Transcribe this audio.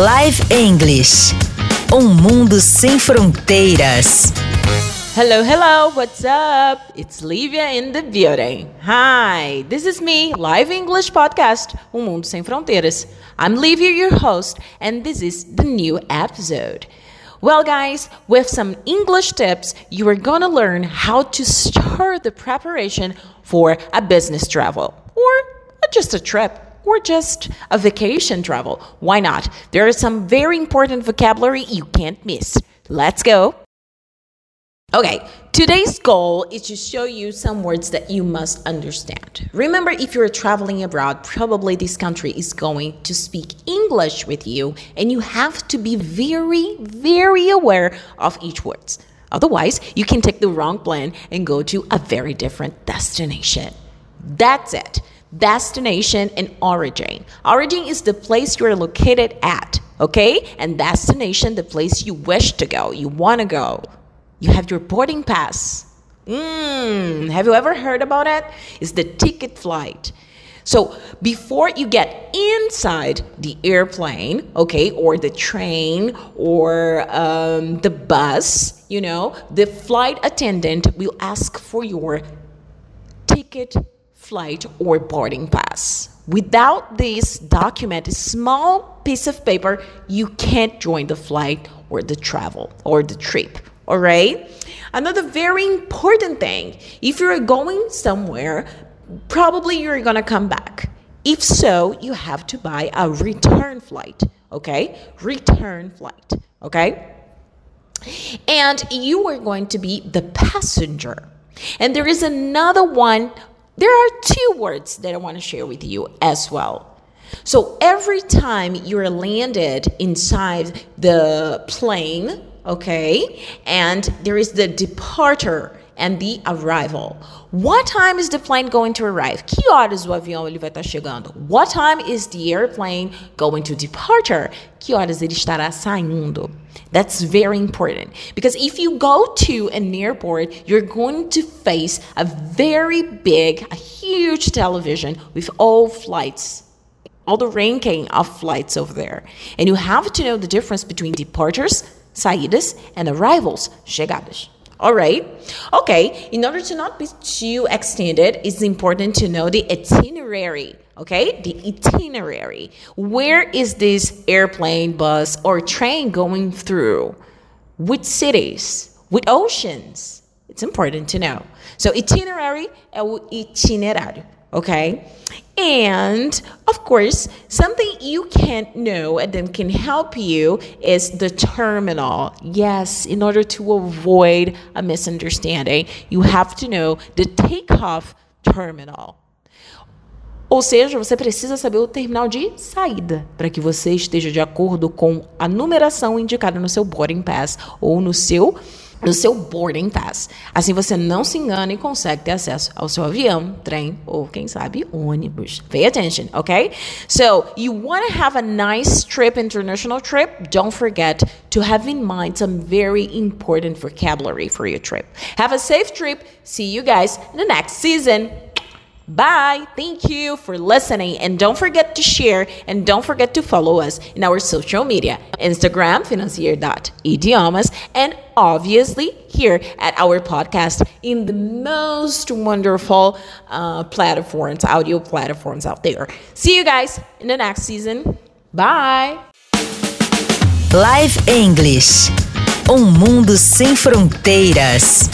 Live English. Um mundo sem fronteiras. Hello, hello, what's up? It's Livia in the building. Hi, this is me, Live English Podcast, Um Mundo Sem Fronteiras. I'm Livia, your host, and this is the new episode. Well, guys, with some English tips, you are gonna learn how to start the preparation for a business travel or just a trip or just a vacation travel. Why not? There is some very important vocabulary you can't miss. Let's go. Okay, today's goal is to show you some words that you must understand. Remember, if you're traveling abroad, probably this country is going to speak English with you, and you have to be very, very aware of each word. Otherwise, you can take the wrong plan and go to a very different destination. That's it. Destination and origin. Origin is the place you're located at, okay? And destination, the place you wish to go, you want to go. You have your boarding pass. Mm, have you ever heard about it? It's the ticket flight. So before you get inside the airplane, okay, or the train or um, the bus, you know, the flight attendant will ask for your ticket, flight, or boarding pass. Without this document, a small piece of paper, you can't join the flight or the travel or the trip. All right. Another very important thing if you're going somewhere, probably you're going to come back. If so, you have to buy a return flight. Okay. Return flight. Okay. And you are going to be the passenger. And there is another one. There are two words that I want to share with you as well. So every time you're landed inside the plane, okay, and there is the departure and the arrival. What time is the plane going to arrive? Que horas o avião ele vai estar chegando? What time is the airplane going to departure? Que horas ele estará saindo? That's very important because if you go to an airport, you're going to face a very big, a huge television with all flights all the ranking of flights over there. And you have to know the difference between departures, saídas, and arrivals, chegadas. All right. Okay. In order to not be too extended, it's important to know the itinerary. Okay. The itinerary. Where is this airplane, bus, or train going through? Which cities? Which oceans? It's important to know. So, itinerary é o itinerário. Okay. And of course, something you can't know and then can help you is the terminal. Yes, in order to avoid a misunderstanding, you have to know the takeoff terminal. Ou seja, você precisa saber o terminal de saída para que você esteja de acordo com a numeração indicada no seu boarding pass ou no seu no seu boarding pass. Assim você não se engana e consegue ter acesso ao seu avião, trem ou quem sabe ônibus. Pay attention, okay? So, you want to have a nice trip, international trip, don't forget to have in mind some very important vocabulary for your trip. Have a safe trip. See you guys in the next season. Bye. Thank you for listening. And don't forget to share and don't forget to follow us in our social media Instagram, financier.idiomas, and obviously here at our podcast in the most wonderful uh, platforms, audio platforms out there. See you guys in the next season. Bye. Live English. Um mundo sem fronteiras.